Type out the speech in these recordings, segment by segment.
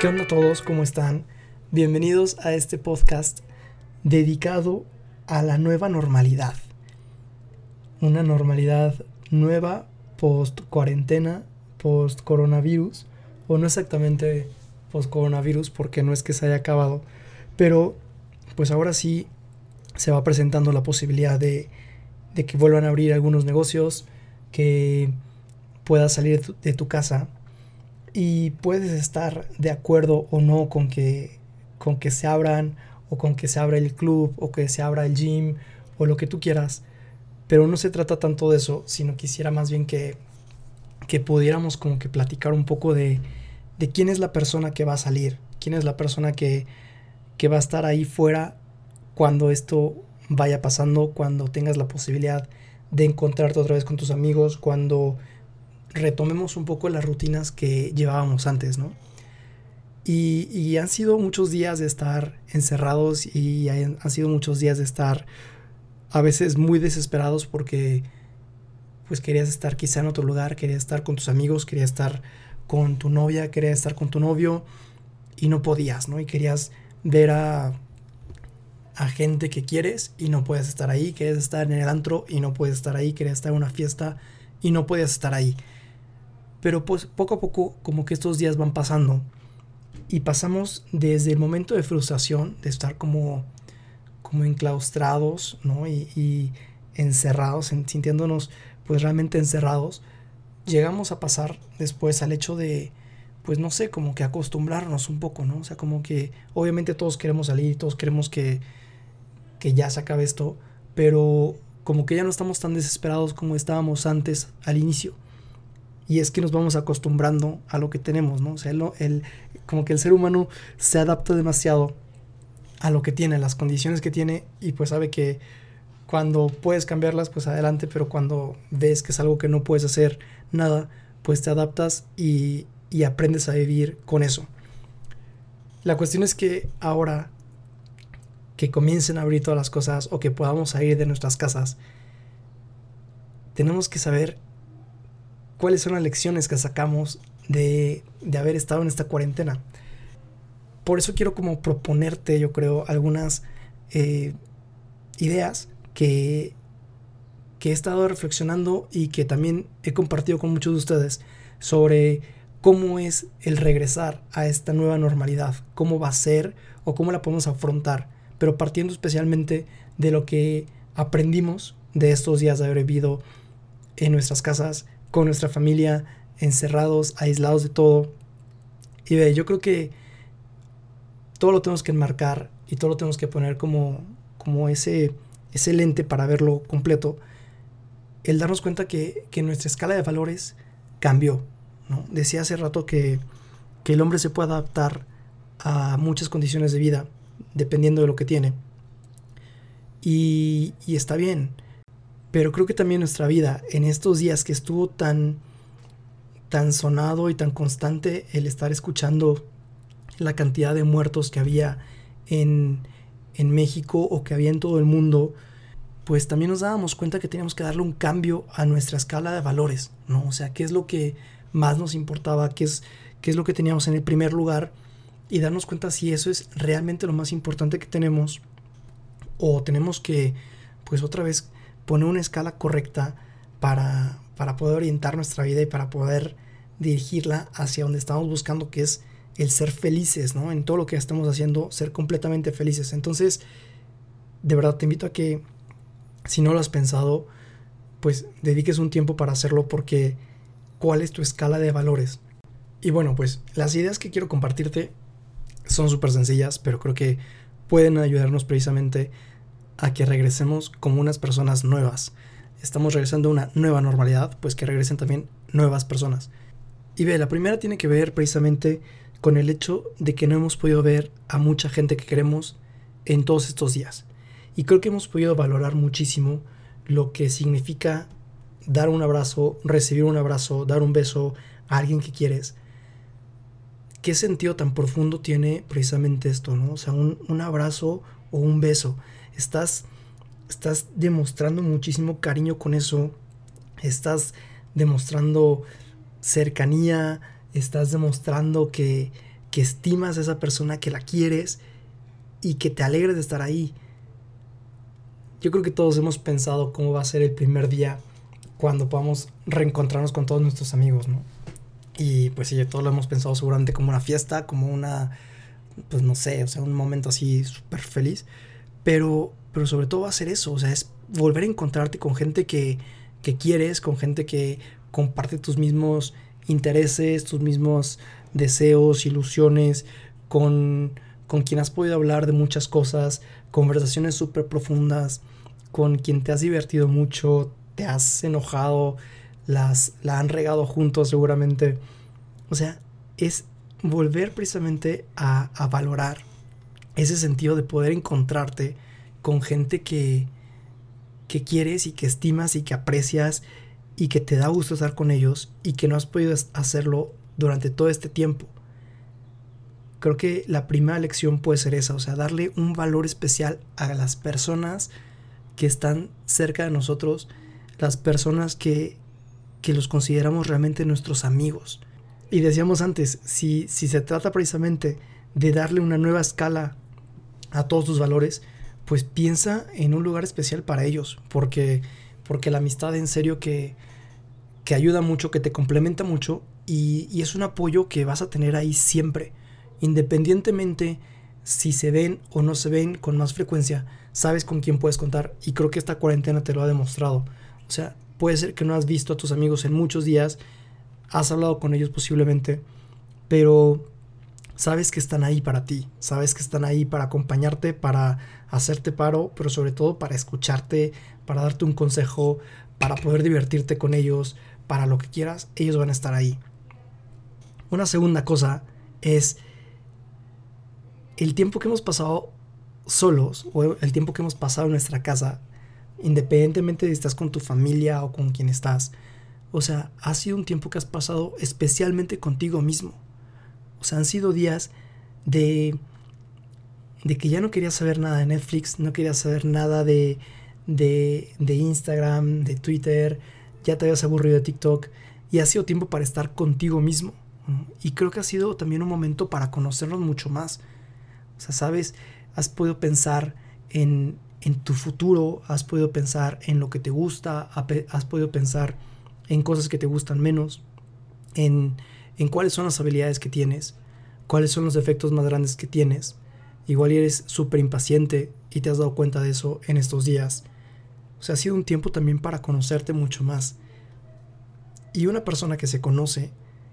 ¿Qué onda todos? ¿Cómo están? Bienvenidos a este podcast dedicado a la nueva normalidad. Una normalidad nueva post cuarentena, post coronavirus, o no exactamente post coronavirus porque no es que se haya acabado, pero pues ahora sí se va presentando la posibilidad de que vuelvan a abrir algunos negocios, que puedas salir de tu casa y puedes estar de acuerdo o no con que, con que se abran o con que se abra el club o que se abra el gym o lo que tú quieras. Pero no se trata tanto de eso, sino quisiera más bien que, que pudiéramos como que platicar un poco de, de quién es la persona que va a salir, quién es la persona que, que va a estar ahí fuera cuando esto vaya pasando, cuando tengas la posibilidad de encontrarte otra vez con tus amigos, cuando retomemos un poco las rutinas que llevábamos antes, ¿no? Y, han sido muchos días de estar encerrados y han, sido muchos días de estar a veces muy desesperados porque pues querías estar quizá en otro lugar, querías estar con tus amigos, querías estar con tu novia, querías estar con tu novio y no podías, ¿no? Y querías ver a, a gente que quieres y no puedes estar ahí, querías estar en el antro y no puedes estar ahí, querías estar en una fiesta y no podías estar ahí. Pero pues poco a poco como que estos días van pasando y pasamos desde el momento de frustración, de estar como, como enclaustrados, ¿no? Y, encerrados, sintiéndonos pues realmente encerrados, llegamos a pasar después al hecho de, pues no sé, como que acostumbrarnos un poco, ¿no? O sea, como que obviamente todos queremos salir, todos queremos que, que ya se acabe esto, pero como que ya no estamos tan desesperados como estábamos antes al inicio y es que nos vamos acostumbrando a lo que tenemos, ¿no? O sea, el, como que el ser humano se adapta demasiado a lo que tiene, a las condiciones que tiene y pues sabe que cuando puedes cambiarlas, pues adelante, pero cuando ves que es algo que no puedes hacer nada, pues te adaptas y, y aprendes a vivir con eso. La cuestión es que ahora que comiencen a abrir todas las cosas o que podamos salir de nuestras casas, tenemos que saber cuáles son las lecciones que sacamos de, haber estado en esta cuarentena. Por eso quiero como proponerte, yo creo, algunas eh, ideas que, que he estado reflexionando y que también he compartido con muchos de ustedes sobre cómo es el regresar a esta nueva normalidad, cómo va a ser o cómo la podemos afrontar, pero partiendo especialmente de lo que aprendimos de estos días de haber vivido en nuestras casas, con nuestra familia, encerrados, aislados de todo. Y ve, yo creo que todo lo tenemos que enmarcar y todo lo tenemos que poner como, como ese, ese lente para verlo completo. El darnos cuenta que, nuestra escala de valores cambió. Decía hace rato que, que el hombre se puede adaptar a muchas condiciones de vida dependiendo de lo que tiene. Y, y está bien. Pero creo que también nuestra vida, en estos días que estuvo tan, tan sonado y tan constante el estar escuchando la cantidad de muertos que había en, en México o que había en todo el mundo, pues también nos dábamos cuenta que teníamos que darle un cambio a nuestra escala de valores, ¿no? O sea, qué es lo que más nos importaba, qué es, qué es lo que teníamos en el primer lugar y darnos cuenta si eso es realmente lo más importante que tenemos o tenemos que, pues otra vez, poner una escala correcta para, para poder orientar nuestra vida y para poder dirigirla hacia donde estamos buscando, que es el ser felices, ¿no? En todo lo que estamos haciendo, ser completamente felices. Entonces, de verdad te invito a que, si no lo has pensado, pues dediques un tiempo para hacerlo porque cuál es tu escala de valores. Y bueno, pues las ideas que quiero compartirte son súper sencillas, pero creo que pueden ayudarnos precisamente a que regresemos como unas personas nuevas. Estamos regresando a una nueva normalidad, pues que regresen también nuevas personas. Y ve, la primera tiene que ver precisamente con el hecho de que no hemos podido ver a mucha gente que queremos en todos estos días. Y creo que hemos podido valorar muchísimo lo que significa dar un abrazo, recibir un abrazo, dar un beso a alguien que quieres. ¿Qué sentido tan profundo tiene precisamente esto, no? O sea, un, un abrazo o un beso estás, estás demostrando muchísimo cariño con eso, estás demostrando cercanía, estás demostrando que, que estimas a esa persona, que la quieres y que te alegres de estar ahí. Yo creo que todos hemos pensado cómo va a ser el primer día cuando podamos reencontrarnos con todos nuestros amigos, ¿no? Y pues sí, todos lo hemos pensado seguramente como una fiesta, como una, pues no sé, o sea, un momento así súper feliz. Pero, pero sobre todo va a ser eso, o sea, es volver a encontrarte con gente que, que quieres, con gente que comparte tus mismos intereses, tus mismos deseos, ilusiones, con, con quien has podido hablar de muchas cosas, conversaciones súper profundas, con quien te has divertido mucho, te has enojado, las, la han regado juntos seguramente. O sea, es volver precisamente a, a valorar ese sentido de poder encontrarte con gente que, que quieres y que estimas y que aprecias y que te da gusto estar con ellos y que no has podido hacerlo durante todo este tiempo. Creo que la primera lección puede ser esa, o sea, darle un valor especial a las personas que están cerca de nosotros, las personas que, que los consideramos realmente nuestros amigos. Y decíamos antes, si, si se trata precisamente de darle una nueva escala a todos tus valores, pues piensa en un lugar especial para ellos, porque, porque la amistad en serio que, que ayuda mucho, que te complementa mucho y, y, es un apoyo que vas a tener ahí siempre, independientemente si se ven o no se ven con más frecuencia, sabes con quién puedes contar y creo que esta cuarentena te lo ha demostrado. O sea, puede ser que no has visto a tus amigos en muchos días, has hablado con ellos posiblemente, pero sabes que están ahí para ti, sabes que están ahí para acompañarte, para hacerte paro, pero sobre todo para escucharte, para darte un consejo, para poder divertirte con ellos, para lo que quieras, ellos van a estar ahí. Una segunda cosa es el tiempo que hemos pasado solos o el tiempo que hemos pasado en nuestra casa, independientemente de si estás con tu familia o con quien estás. O sea, ha sido un tiempo que has pasado especialmente contigo mismo o sea, han sido días de, de que ya no quería saber nada de Netflix, no quería saber nada de, de, de Instagram, de Twitter, ya te habías aburrido de TikTok y ha sido tiempo para estar contigo mismo. Y creo que ha sido también un momento para conocernos mucho más. O sea, sabes, has podido pensar en, en tu futuro, has podido pensar en lo que te gusta, has podido pensar en cosas que te gustan menos, en en cuáles son las habilidades que tienes, cuáles son los defectos más grandes que tienes. Igual eres súper impaciente y te has dado cuenta de eso en estos días. O sea, ha sido un tiempo también para conocerte mucho más. Y una persona que se conoce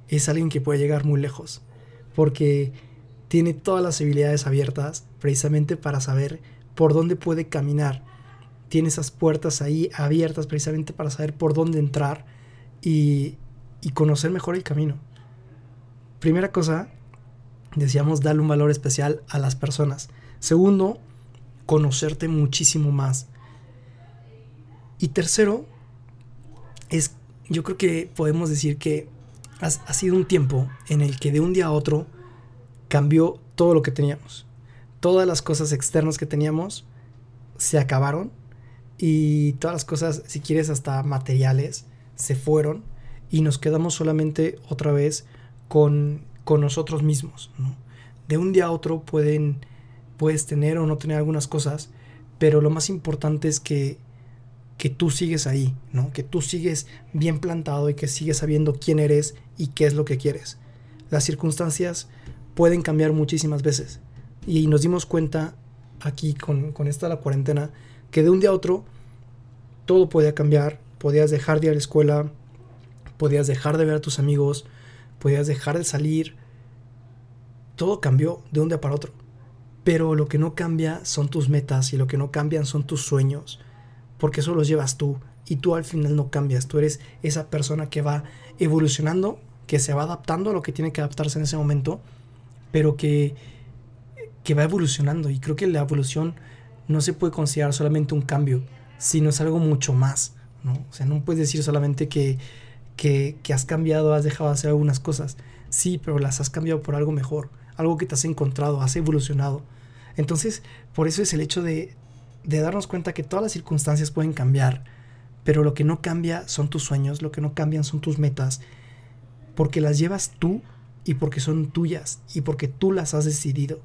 es alguien que puede llegar muy lejos, porque tiene todas las habilidades abiertas precisamente para saber por dónde puede caminar. Tiene esas puertas ahí abiertas precisamente para saber por dónde entrar y, y conocer mejor el camino. Primera cosa, decíamos darle un valor especial a las personas. Segundo, conocerte muchísimo más. Y tercero, es, yo creo que podemos decir que ha, sido un tiempo en el que de un día a otro cambió todo lo que teníamos. Todas las cosas externas que teníamos se acabaron y todas las cosas, si quieres, hasta materiales, se fueron y nos quedamos solamente otra vez con, nosotros mismos. De un día a otro pueden, puedes tener o no tener algunas cosas, pero lo más importante es que, que tú sigues ahí, ¿no? que tú sigues bien plantado y que sigues sabiendo quién eres y qué es lo que quieres. Las circunstancias pueden cambiar muchísimas veces y nos dimos cuenta aquí con, con esta la cuarentena que de un día a otro todo podía cambiar, podías dejar de ir a la escuela, podías dejar de ver a tus amigos, podías dejar de salir. Todo cambió de un día para otro. Pero lo que no cambia son tus metas y lo que no cambian son tus sueños. Porque eso los llevas tú y tú al final no cambias. Tú eres esa persona que va evolucionando, que se va adaptando a lo que tiene que adaptarse en ese momento, pero que, que va evolucionando. Y creo que la evolución no se puede considerar solamente un cambio, sino es algo mucho más. ¿no? O sea, no puedes decir solamente que que, has cambiado, has dejado de hacer algunas cosas. Sí, pero las has cambiado por algo mejor, algo que te has encontrado, has evolucionado. Entonces, por eso es el hecho de, de darnos cuenta que todas las circunstancias pueden cambiar, pero lo que no cambia son tus sueños, lo que no cambian son tus metas, porque las llevas tú y porque son tuyas y porque tú las has decidido,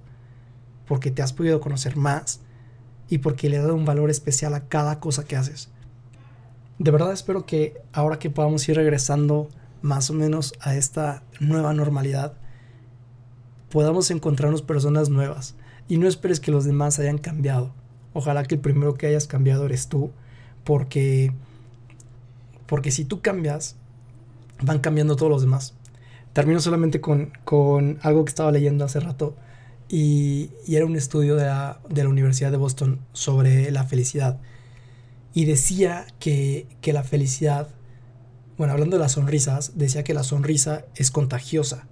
porque te has podido conocer más y porque le has dado un valor especial a cada cosa que haces. De verdad espero que ahora que podamos ir regresando más o menos a esta nueva normalidad, podamos encontrarnos personas nuevas y no esperes que los demás hayan cambiado. Ojalá que el primero que hayas cambiado eres tú, porque porque si tú cambias, van cambiando todos los demás. Termino solamente con, algo que estaba leyendo hace rato y, era un estudio de la, de la, Universidad de Boston sobre la felicidad. Y decía que, que la felicidad, bueno, hablando de las sonrisas, decía que la sonrisa es contagiosa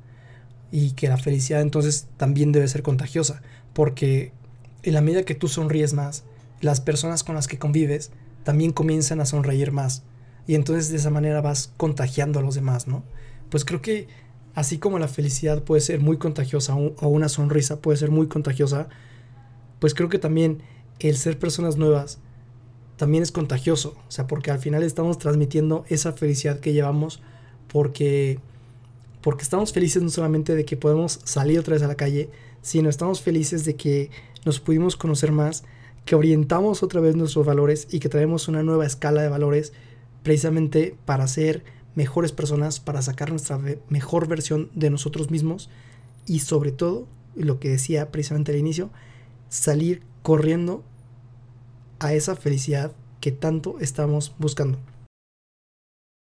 y que la felicidad entonces también debe ser contagiosa, porque en la medida que tú sonríes más, las personas con las que convives también comienzan a sonreír más y entonces de esa manera vas contagiando a los demás, ¿no? Pues creo que así como la felicidad puede ser muy contagiosa o una sonrisa puede ser muy contagiosa, pues creo que también el ser personas nuevas también es contagioso, o sea, porque al final estamos transmitiendo esa felicidad que llevamos porque porque estamos felices no solamente de que podemos salir otra vez a la calle, sino estamos felices de que nos pudimos conocer más, que orientamos otra vez nuestros valores y que traemos una nueva escala de valores precisamente para ser mejores personas, para sacar nuestra mejor versión de nosotros mismos y sobre todo, lo que decía precisamente al inicio, salir corriendo a esa felicidad que tanto estamos buscando.